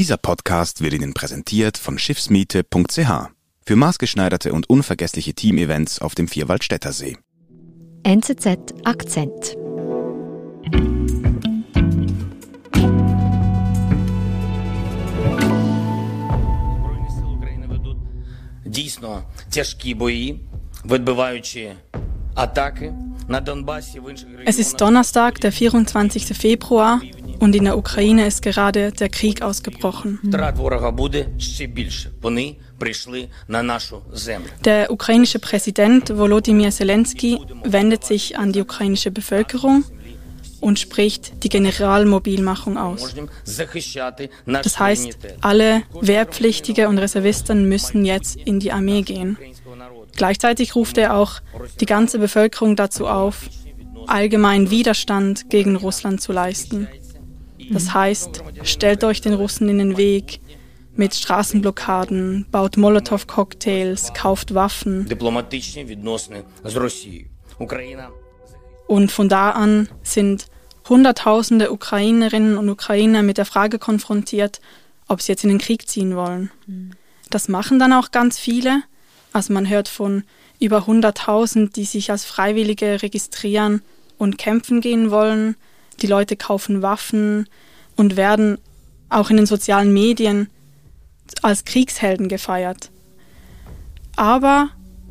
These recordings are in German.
Dieser Podcast wird Ihnen präsentiert von schiffsmiete.ch für maßgeschneiderte und unvergessliche Teamevents auf dem Vierwaldstätter See. NZZ Akzent. Дійсно тяжкі бої, відбиваючи атаки на Донбасі в інших Es ist Donnerstag, der 24. Februar, Und in der Ukraine ist gerade der Krieg ausgebrochen. Der ukrainische Präsident Volodymyr Zelensky wendet sich an die ukrainische Bevölkerung und spricht die Generalmobilmachung aus. Das heißt, alle Wehrpflichtige und Reservisten müssen jetzt in die Armee gehen. Gleichzeitig ruft er auch die ganze Bevölkerung dazu auf, allgemeinen Widerstand gegen Russland zu leisten. Das heißt, stellt euch den Russen in den Weg mit Straßenblockaden, baut Molotow-Cocktails, kauft Waffen. Und von da an sind Hunderttausende Ukrainerinnen und Ukrainer mit der Frage konfrontiert, ob sie jetzt in den Krieg ziehen wollen. Das machen dann auch ganz viele. Also man hört von über 100.000, die sich als Freiwillige registrieren und kämpfen gehen wollen. Die Leute kaufen Waffen und werden auch in den sozialen Medien als Kriegshelden gefeiert. Aber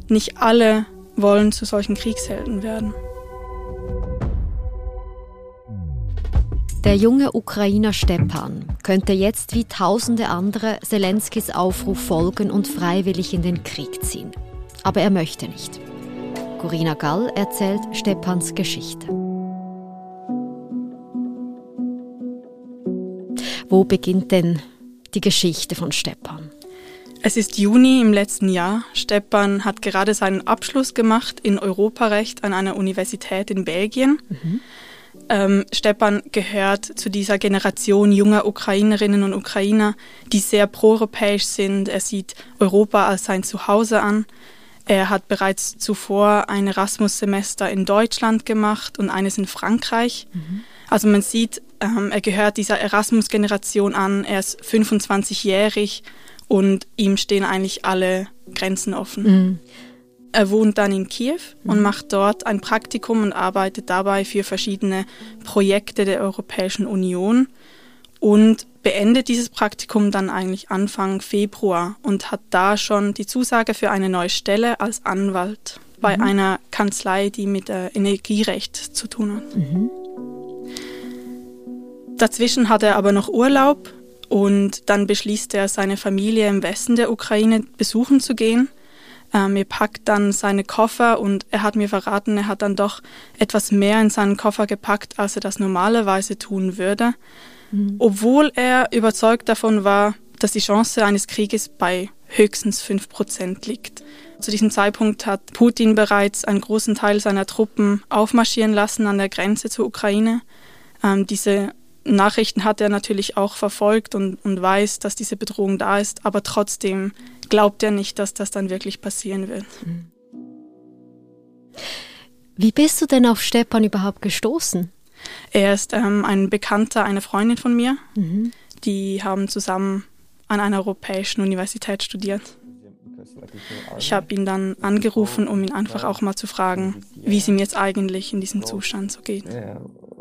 nicht alle wollen zu solchen Kriegshelden werden. Der junge Ukrainer Stepan könnte jetzt wie tausende andere Zelenskys Aufruf folgen und freiwillig in den Krieg ziehen. Aber er möchte nicht. Corina Gall erzählt Stepans Geschichte. Wo beginnt denn die Geschichte von Stepan? Es ist Juni im letzten Jahr. Stepan hat gerade seinen Abschluss gemacht in Europarecht an einer Universität in Belgien. Ähm, Stepan gehört zu dieser Generation junger Ukrainerinnen und Ukrainer, die sehr proeuropäisch sind. Er sieht Europa als sein Zuhause an. Er hat bereits zuvor ein Erasmus-Semester in Deutschland gemacht und eines in Frankreich. Also man sieht, ähm, er gehört dieser Erasmus-Generation an. Er ist 25-jährig und ihm stehen eigentlich alle Grenzen offen. Er wohnt dann in Kiew und macht dort ein Praktikum und arbeitet dabei für verschiedene Projekte der Europäischen Union und beendet dieses Praktikum dann eigentlich Anfang Februar und hat da schon die Zusage für eine neue Stelle als Anwalt bei einer Kanzlei, die mit äh, Energierecht zu tun hat. Dazwischen hat er aber noch Urlaub und dann beschließt er, seine Familie im Westen der Ukraine besuchen zu gehen. Ähm, er packt dann seine Koffer und er hat mir verraten, er hat dann doch etwas mehr in seinen Koffer gepackt, als er das normalerweise tun würde. Obwohl er überzeugt davon war, dass die Chance eines Krieges bei höchstens 5% liegt. Zu diesem Zeitpunkt hat Putin bereits einen großen Teil seiner Truppen aufmarschieren lassen an der Grenze zur Ukraine. Ähm, diese Nachrichten hat er natürlich auch verfolgt und, und weiß, dass diese Bedrohung da ist, aber trotzdem glaubt er nicht, dass das dann wirklich passieren wird. Wie bist du denn auf Stepan überhaupt gestoßen? Er ist ähm, ein Bekannter einer Freundin von mir. Die haben zusammen an einer europäischen Universität studiert. Ich habe ihn dann angerufen, um ihn einfach auch mal zu fragen, wie es ihm jetzt eigentlich in diesem Zustand so geht.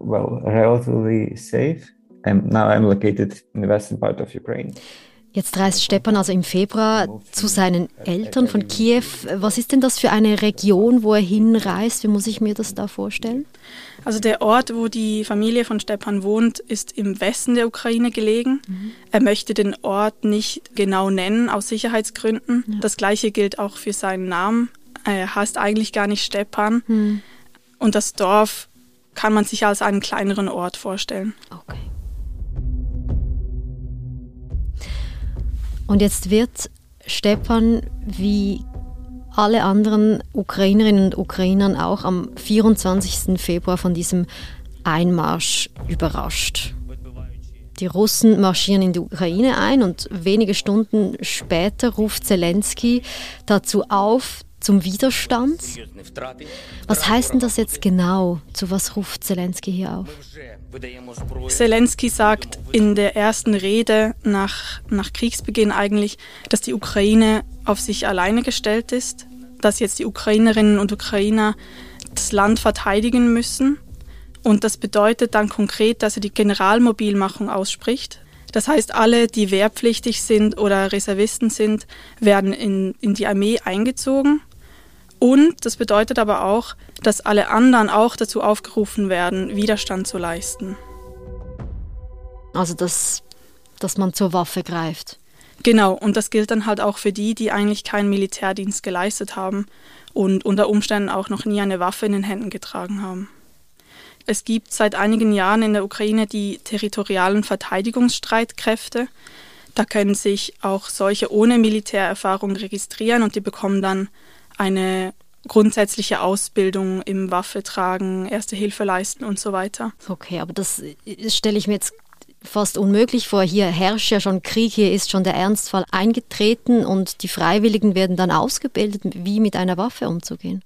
Well, relatively safe. And now I'm located in the western part of Ukraine. Jetzt reist Stepan also im Februar zu seinen Eltern von Kiew. Was ist denn das für eine Region, wo er hinreist? Wie muss ich mir das da vorstellen? Also der Ort, wo die Familie von Stepan wohnt, ist im Westen der Ukraine gelegen. Er möchte den Ort nicht genau nennen aus Sicherheitsgründen. Das gleiche gilt auch für seinen Namen. Er heißt eigentlich gar nicht Stepan. Und das Dorf kann man sich als einen kleineren Ort vorstellen. Okay. Und jetzt wird Stepan wie alle anderen Ukrainerinnen und Ukrainern auch am 24. Februar von diesem Einmarsch überrascht. Die Russen marschieren in die Ukraine ein und wenige Stunden später ruft Zelensky dazu auf, zum Widerstand. Was heißt denn das jetzt genau? Zu was ruft Zelensky hier auf? Zelensky sagt in der ersten Rede nach, nach Kriegsbeginn eigentlich, dass die Ukraine auf sich alleine gestellt ist, dass jetzt die Ukrainerinnen und Ukrainer das Land verteidigen müssen. Und das bedeutet dann konkret, dass er die Generalmobilmachung ausspricht. Das heißt, alle, die wehrpflichtig sind oder Reservisten sind, werden in, in die Armee eingezogen. Und das bedeutet aber auch, dass alle anderen auch dazu aufgerufen werden, Widerstand zu leisten. Also, dass, dass man zur Waffe greift. Genau, und das gilt dann halt auch für die, die eigentlich keinen Militärdienst geleistet haben und unter Umständen auch noch nie eine Waffe in den Händen getragen haben. Es gibt seit einigen Jahren in der Ukraine die territorialen Verteidigungsstreitkräfte. Da können sich auch solche ohne Militärerfahrung registrieren und die bekommen dann eine grundsätzliche Ausbildung im Waffetragen, Erste Hilfe leisten und so weiter. Okay, aber das stelle ich mir jetzt fast unmöglich vor. Hier herrscht ja schon Krieg, hier ist schon der Ernstfall eingetreten und die Freiwilligen werden dann ausgebildet, wie mit einer Waffe umzugehen.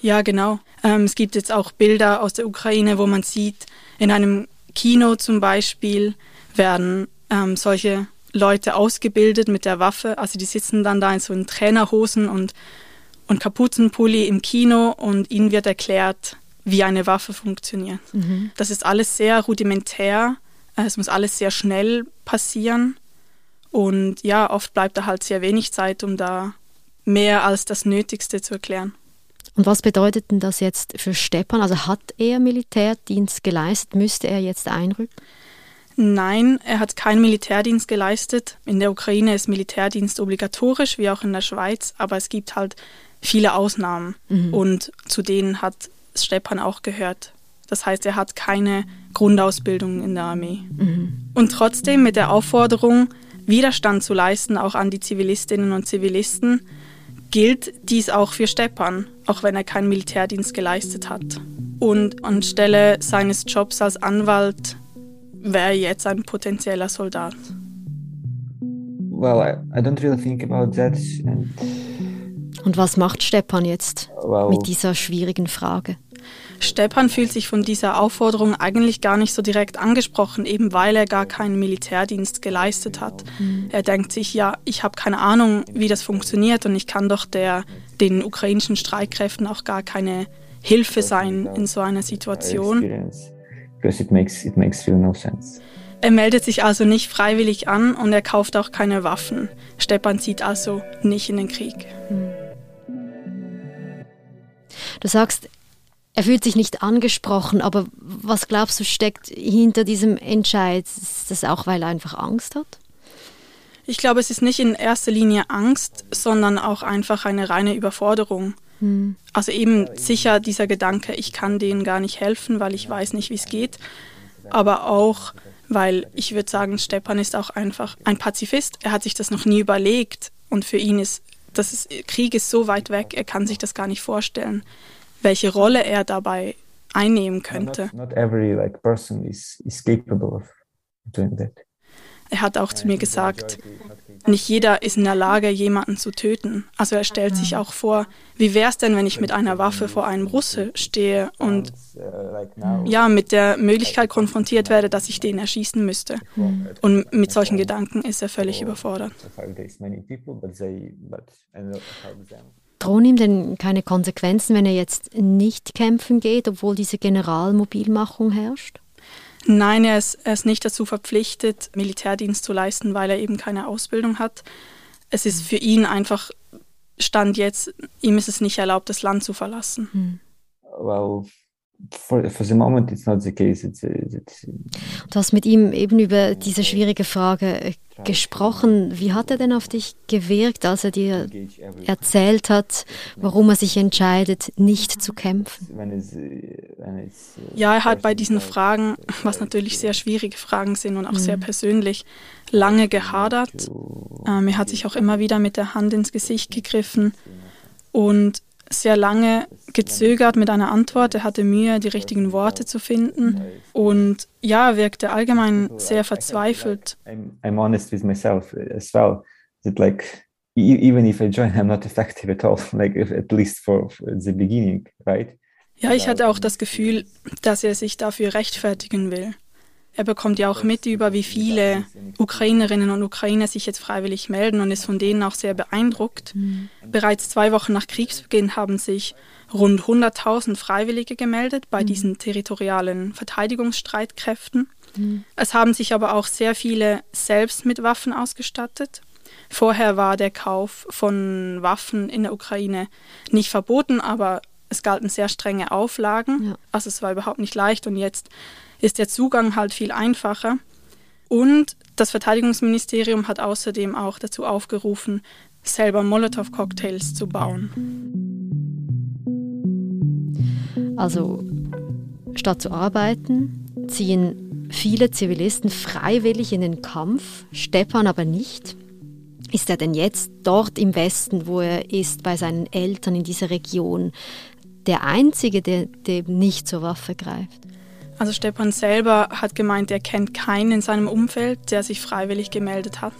Ja, genau. Ähm, es gibt jetzt auch Bilder aus der Ukraine, wo man sieht, in einem Kino zum Beispiel werden ähm, solche Leute ausgebildet mit der Waffe. Also die sitzen dann da in so in Trainerhosen und, und Kapuzenpulli im Kino und ihnen wird erklärt, wie eine Waffe funktioniert. Mhm. Das ist alles sehr rudimentär. Es muss alles sehr schnell passieren. Und ja, oft bleibt da halt sehr wenig Zeit, um da mehr als das Nötigste zu erklären. Und was bedeutet denn das jetzt für Stepan? Also hat er Militärdienst geleistet? Müsste er jetzt einrücken? Nein, er hat keinen Militärdienst geleistet. In der Ukraine ist Militärdienst obligatorisch, wie auch in der Schweiz, aber es gibt halt viele Ausnahmen. Mhm. Und zu denen hat Stepan auch gehört. Das heißt, er hat keine Grundausbildung in der Armee. Mhm. Und trotzdem mit der Aufforderung, Widerstand zu leisten, auch an die Zivilistinnen und Zivilisten, gilt dies auch für Stepan, auch wenn er keinen Militärdienst geleistet hat. Und anstelle seines Jobs als Anwalt wäre er jetzt ein potenzieller Soldat. Well, I, I don't really think about that. Und was macht Stepan jetzt well, mit dieser schwierigen Frage? Stepan fühlt sich von dieser Aufforderung eigentlich gar nicht so direkt angesprochen, eben weil er gar keinen Militärdienst geleistet hat. Mhm. Er denkt sich, ja, ich habe keine Ahnung, wie das funktioniert und ich kann doch der, den ukrainischen Streitkräften auch gar keine Hilfe sein in so einer Situation. Er meldet sich also nicht freiwillig an und er kauft auch keine Waffen. Stepan zieht also nicht in den Krieg. Mhm. Du sagst, er fühlt sich nicht angesprochen, aber was glaubst du steckt hinter diesem Entscheid? Ist das auch, weil er einfach Angst hat? Ich glaube, es ist nicht in erster Linie Angst, sondern auch einfach eine reine Überforderung. Hm. Also eben sicher dieser Gedanke, ich kann denen gar nicht helfen, weil ich weiß nicht, wie es geht. Aber auch, weil ich würde sagen, Stepan ist auch einfach ein Pazifist. Er hat sich das noch nie überlegt und für ihn ist das ist, Krieg ist so weit weg, er kann sich das gar nicht vorstellen welche Rolle er dabei einnehmen könnte. Not, not every, like, person is, is capable of doing that. Er hat auch zu mir gesagt, nicht jeder ist in der Lage, jemanden zu töten. Also er stellt sich auch vor, wie wäre es denn, wenn ich mit einer Waffe vor einem Russe stehe und ja, mit der Möglichkeit konfrontiert werde, dass ich den erschießen müsste. Und mit solchen Gedanken ist er völlig überfordert. Drohen ihm denn keine Konsequenzen, wenn er jetzt nicht kämpfen geht, obwohl diese Generalmobilmachung herrscht? Nein, er ist, er ist nicht dazu verpflichtet, Militärdienst zu leisten, weil er eben keine Ausbildung hat. Es ist für ihn einfach Stand jetzt, ihm ist es nicht erlaubt, das Land zu verlassen. Hm. Well, for, for the moment it's not the case. It's, it's, du hast mit ihm eben über diese schwierige Frage äh, gesprochen. Wie hat er denn auf dich gewirkt, als er dir erzählt hat, warum er sich entscheidet, nicht zu kämpfen? Ja, er hat bei diesen Fragen, was natürlich sehr schwierige Fragen sind und auch sehr mhm. persönlich, lange gehadert. Ähm, er hat sich auch immer wieder mit der Hand ins Gesicht gegriffen und sehr lange gezögert mit einer Antwort. Er hatte Mühe, die richtigen Worte zu finden. Und ja, wirkte allgemein sehr verzweifelt. I'm honest with myself as well. That like even if I join, I'm not effective at all, like at least for, for the beginning, right? Ja, ich hatte auch das Gefühl, dass er sich dafür rechtfertigen will. Er bekommt ja auch mit über, wie viele Ukrainerinnen und Ukrainer sich jetzt freiwillig melden und ist von denen auch sehr beeindruckt. Mhm. Bereits zwei Wochen nach Kriegsbeginn haben sich rund 100.000 Freiwillige gemeldet bei mhm. diesen territorialen Verteidigungsstreitkräften. Mhm. Es haben sich aber auch sehr viele selbst mit Waffen ausgestattet. Vorher war der Kauf von Waffen in der Ukraine nicht verboten, aber es galten sehr strenge Auflagen. Ja. Also es war überhaupt nicht leicht und jetzt ist der Zugang halt viel einfacher. Und das Verteidigungsministerium hat außerdem auch dazu aufgerufen, selber Molotow-Cocktails zu bauen. Also statt zu arbeiten, ziehen viele Zivilisten freiwillig in den Kampf, Stepan aber nicht. Ist er denn jetzt dort im Westen, wo er ist, bei seinen Eltern in dieser Region, der Einzige, der, der nicht zur Waffe greift? Also Stepan selber hat gemeint, er kennt keinen in seinem Umfeld, der sich freiwillig gemeldet hat.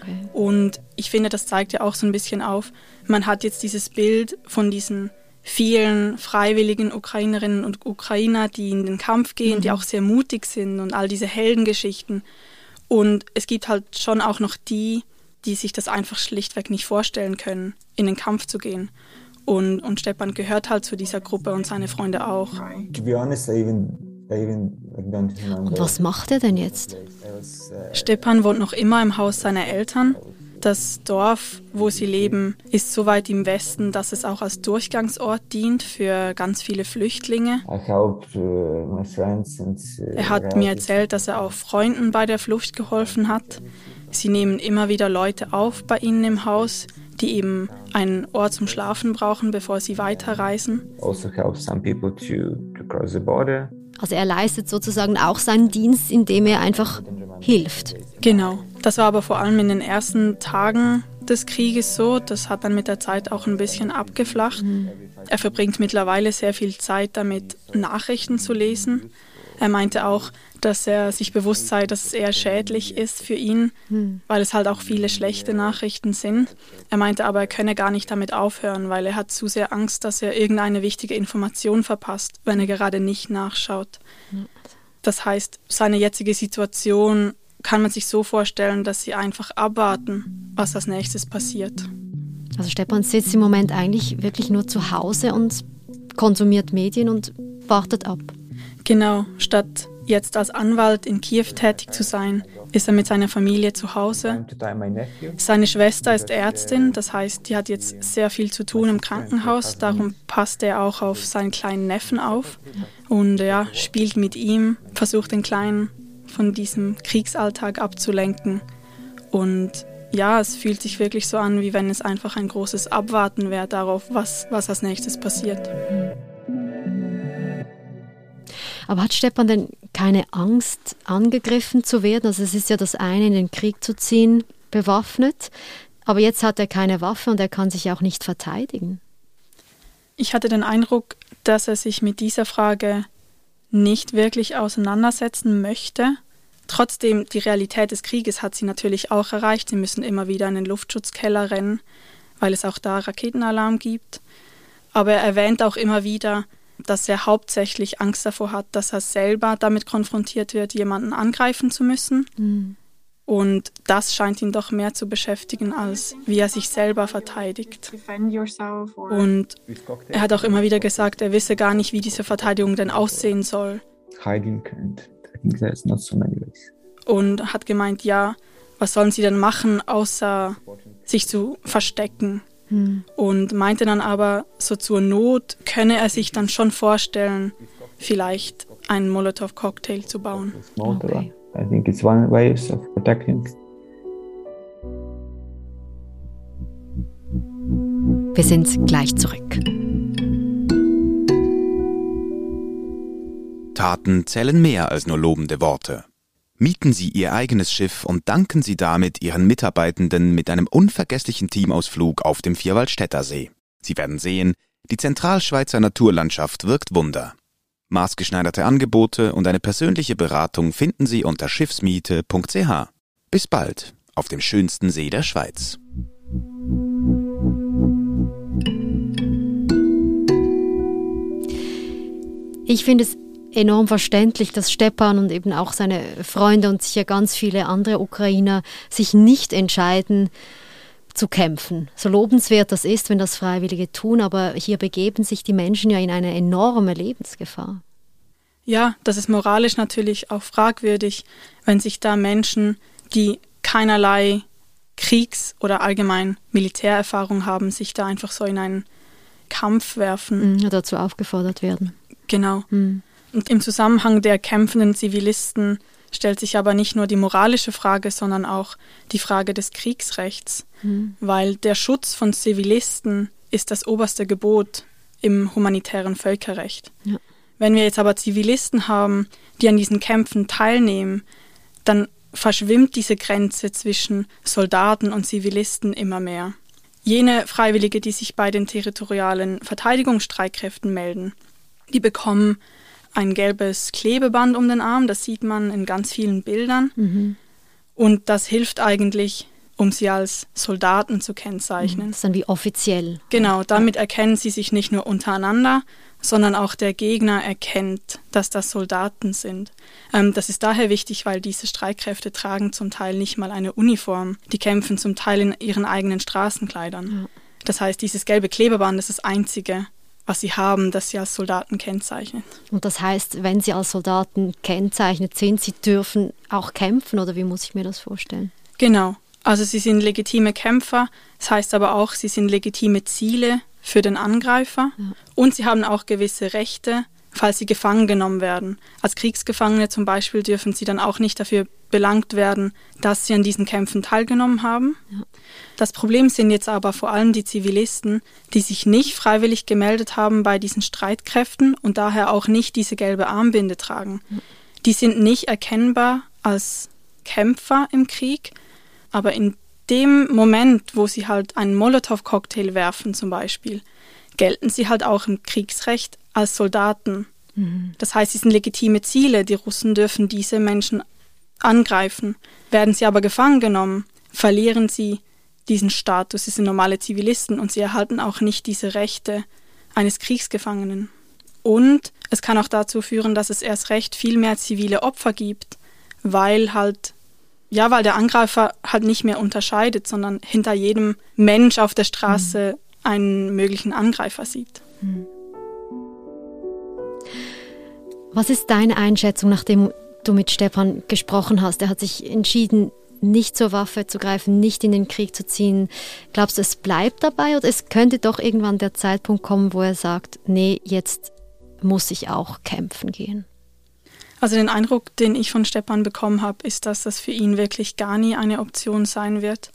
Okay. Und ich finde, das zeigt ja auch so ein bisschen auf, man hat jetzt dieses Bild von diesen vielen freiwilligen Ukrainerinnen und Ukrainer, die in den Kampf gehen, mhm. die auch sehr mutig sind und all diese Heldengeschichten. Und es gibt halt schon auch noch die, die sich das einfach schlichtweg nicht vorstellen können, in den Kampf zu gehen. Und, und Stepan gehört halt zu dieser Gruppe und seine Freunde auch. To be honest, I even und was macht er denn jetzt? Stepan wohnt noch immer im Haus seiner Eltern. Das Dorf, wo sie leben, ist so weit im Westen, dass es auch als Durchgangsort dient für ganz viele Flüchtlinge. Uh, uh, er hat mir erzählt, dass er auch Freunden bei der Flucht geholfen hat. Sie nehmen immer wieder Leute auf bei ihnen im Haus, die eben einen Ort zum Schlafen brauchen, bevor sie weiterreisen. Also help some people to, to cross the border. Also er leistet sozusagen auch seinen Dienst, indem er einfach hilft. Genau. Das war aber vor allem in den ersten Tagen des Krieges so. Das hat dann mit der Zeit auch ein bisschen abgeflacht. Mhm. Er verbringt mittlerweile sehr viel Zeit damit, Nachrichten zu lesen. Er meinte auch, dass er sich bewusst sei, dass es eher schädlich ist für ihn, hm. weil es halt auch viele schlechte Nachrichten sind. Er meinte aber, er könne gar nicht damit aufhören, weil er hat zu sehr Angst, dass er irgendeine wichtige Information verpasst, wenn er gerade nicht nachschaut. Das heißt, seine jetzige Situation kann man sich so vorstellen, dass sie einfach abwarten, was als nächstes passiert. Also Stepan sitzt im Moment eigentlich wirklich nur zu Hause und konsumiert Medien und wartet ab. Genau, statt jetzt als Anwalt in Kiew tätig zu sein, ist er mit seiner Familie zu Hause. Seine Schwester ist Ärztin, das heißt, die hat jetzt sehr viel zu tun im Krankenhaus, darum passt er auch auf seinen kleinen Neffen auf und ja, spielt mit ihm, versucht den Kleinen von diesem Kriegsalltag abzulenken. Und ja, es fühlt sich wirklich so an, wie wenn es einfach ein großes Abwarten wäre darauf, was, was als nächstes passiert. Aber hat Stepan denn keine Angst, angegriffen zu werden? Also es ist ja das eine, in den Krieg zu ziehen, bewaffnet. Aber jetzt hat er keine Waffe und er kann sich auch nicht verteidigen. Ich hatte den Eindruck, dass er sich mit dieser Frage nicht wirklich auseinandersetzen möchte. Trotzdem, die Realität des Krieges hat sie natürlich auch erreicht. Sie müssen immer wieder in den Luftschutzkeller rennen, weil es auch da Raketenalarm gibt. Aber er erwähnt auch immer wieder, dass er hauptsächlich Angst davor hat, dass er selber damit konfrontiert wird, jemanden angreifen zu müssen. Mhm. Und das scheint ihn doch mehr zu beschäftigen, als wie er sich selber verteidigt. Und er hat auch immer wieder gesagt, er wisse gar nicht, wie diese Verteidigung denn aussehen soll. Und hat gemeint, ja, was sollen sie denn machen, außer sich zu verstecken? Hm. Und meinte dann aber, so zur Not könne er sich dann schon vorstellen, vielleicht einen Molotow-Cocktail zu bauen. Okay. I think it's one way of protecting. Wir sind gleich zurück. Taten zählen mehr als nur lobende Worte. Mieten Sie Ihr eigenes Schiff und danken Sie damit Ihren Mitarbeitenden mit einem unvergesslichen Teamausflug auf dem Vierwaldstättersee. Sie werden sehen, die Zentralschweizer Naturlandschaft wirkt Wunder. Maßgeschneiderte Angebote und eine persönliche Beratung finden Sie unter schiffsmiete.ch. Bis bald auf dem schönsten See der Schweiz. Ich finde es enorm verständlich, dass Stepan und eben auch seine Freunde und sicher ganz viele andere Ukrainer sich nicht entscheiden, zu kämpfen. So lobenswert das ist, wenn das Freiwillige tun, aber hier begeben sich die Menschen ja in eine enorme Lebensgefahr. Ja, das ist moralisch natürlich auch fragwürdig, wenn sich da Menschen, die keinerlei Kriegs- oder allgemein Militärerfahrung haben, sich da einfach so in einen Kampf werfen. Mhm, dazu aufgefordert werden. Genau. Mhm. Und im Zusammenhang der kämpfenden Zivilisten stellt sich aber nicht nur die moralische Frage, sondern auch die Frage des Kriegsrechts, mhm. weil der Schutz von Zivilisten ist das oberste Gebot im humanitären Völkerrecht. Ja. Wenn wir jetzt aber Zivilisten haben, die an diesen Kämpfen teilnehmen, dann verschwimmt diese Grenze zwischen Soldaten und Zivilisten immer mehr. Jene Freiwillige, die sich bei den territorialen Verteidigungsstreitkräften melden, die bekommen ein gelbes Klebeband um den Arm, das sieht man in ganz vielen Bildern. Mhm. Und das hilft eigentlich, um sie als Soldaten zu kennzeichnen. Das ist dann wie offiziell. Genau, damit erkennen sie sich nicht nur untereinander, sondern auch der Gegner erkennt, dass das Soldaten sind. Ähm, das ist daher wichtig, weil diese Streitkräfte tragen zum Teil nicht mal eine Uniform. Die kämpfen zum Teil in ihren eigenen Straßenkleidern. Ja. Das heißt, dieses gelbe Klebeband ist das einzige, was sie haben, das sie als Soldaten kennzeichnet. Und das heißt, wenn sie als Soldaten kennzeichnet sind, sie dürfen auch kämpfen oder wie muss ich mir das vorstellen? Genau. Also sie sind legitime Kämpfer, das heißt aber auch, sie sind legitime Ziele für den Angreifer ja. und sie haben auch gewisse Rechte, falls sie gefangen genommen werden. Als Kriegsgefangene zum Beispiel dürfen sie dann auch nicht dafür belangt werden, dass sie an diesen Kämpfen teilgenommen haben. Ja. Das Problem sind jetzt aber vor allem die Zivilisten, die sich nicht freiwillig gemeldet haben bei diesen Streitkräften und daher auch nicht diese gelbe Armbinde tragen. Ja. Die sind nicht erkennbar als Kämpfer im Krieg, aber in dem Moment, wo sie halt einen Molotow-Cocktail werfen zum Beispiel, gelten sie halt auch im Kriegsrecht als Soldaten. Mhm. Das heißt, sie sind legitime Ziele. Die Russen dürfen diese Menschen angreifen. Werden sie aber gefangen genommen, verlieren sie diesen Status. Sie sind normale Zivilisten und sie erhalten auch nicht diese Rechte eines Kriegsgefangenen. Und es kann auch dazu führen, dass es erst recht viel mehr zivile Opfer gibt, weil halt ja, weil der Angreifer halt nicht mehr unterscheidet, sondern hinter jedem Mensch auf der Straße mhm. Einen möglichen Angreifer sieht. Mhm. Was ist deine Einschätzung, nachdem du mit Stefan gesprochen hast? Er hat sich entschieden, nicht zur Waffe zu greifen, nicht in den Krieg zu ziehen. Glaubst du, es bleibt dabei oder es könnte doch irgendwann der Zeitpunkt kommen, wo er sagt, nee, jetzt muss ich auch kämpfen gehen? Also den Eindruck, den ich von Stepan bekommen habe, ist, dass das für ihn wirklich gar nie eine Option sein wird.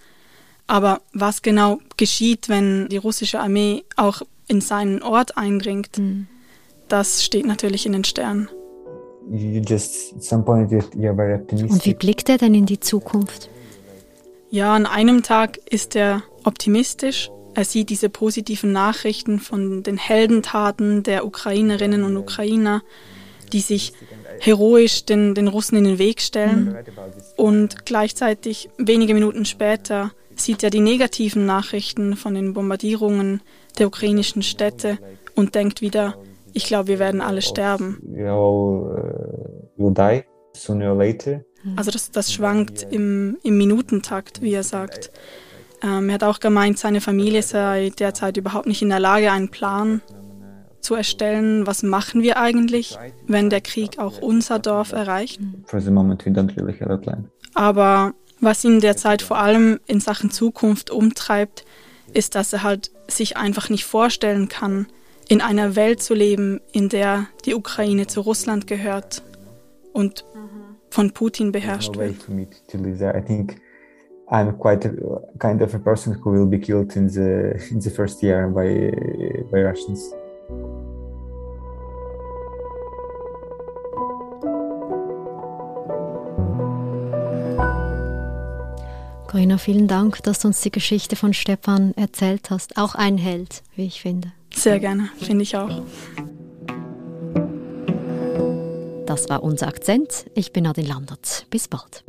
Aber was genau geschieht, wenn die russische Armee auch in seinen Ort eindringt, mhm. das steht natürlich in den Sternen. Und wie blickt er denn in die Zukunft? Ja, an einem Tag ist er optimistisch. Er sieht diese positiven Nachrichten von den Heldentaten der Ukrainerinnen und Ukrainer, die sich heroisch den, den Russen in den Weg stellen. Und gleichzeitig, wenige Minuten später, sieht er die negativen Nachrichten von den Bombardierungen der ukrainischen Städte und denkt wieder, ich glaube, wir werden alle sterben. Also das, das schwankt im, im Minutentakt, wie er sagt. Ähm, er hat auch gemeint, seine Familie sei derzeit überhaupt nicht in der Lage, einen Plan zu erstellen, was machen wir eigentlich, wenn der Krieg auch unser Dorf erreicht. Aber was ihn derzeit vor allem in Sachen Zukunft umtreibt, ist, dass er halt sich einfach nicht vorstellen kann, in einer Welt zu leben, in der die Ukraine zu Russland gehört und von Putin beherrscht wird. I'm quite a, kind of a person who will be killed in the in the first year by by Russians. Corinna, vielen Dank, dass du uns die Geschichte von Stepan erzählt hast. Auch ein Held, wie ich finde. Sehr gerne, finde ich auch. Das war unser Akzent. Ich bin Nadine Landert. Bis bald.